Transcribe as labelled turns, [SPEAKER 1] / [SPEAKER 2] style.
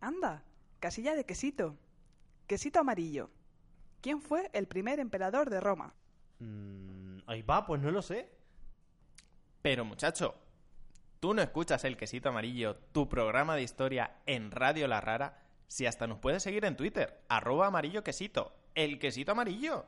[SPEAKER 1] Anda, casilla de quesito. Quesito amarillo. ¿Quién fue el primer emperador de Roma?
[SPEAKER 2] Mm, ahí va, pues no lo sé.
[SPEAKER 3] Pero muchacho, ¿tú no escuchas el quesito amarillo, tu programa de historia en Radio La Rara? Si hasta nos puedes seguir en Twitter, arroba amarillo quesito, el quesito amarillo.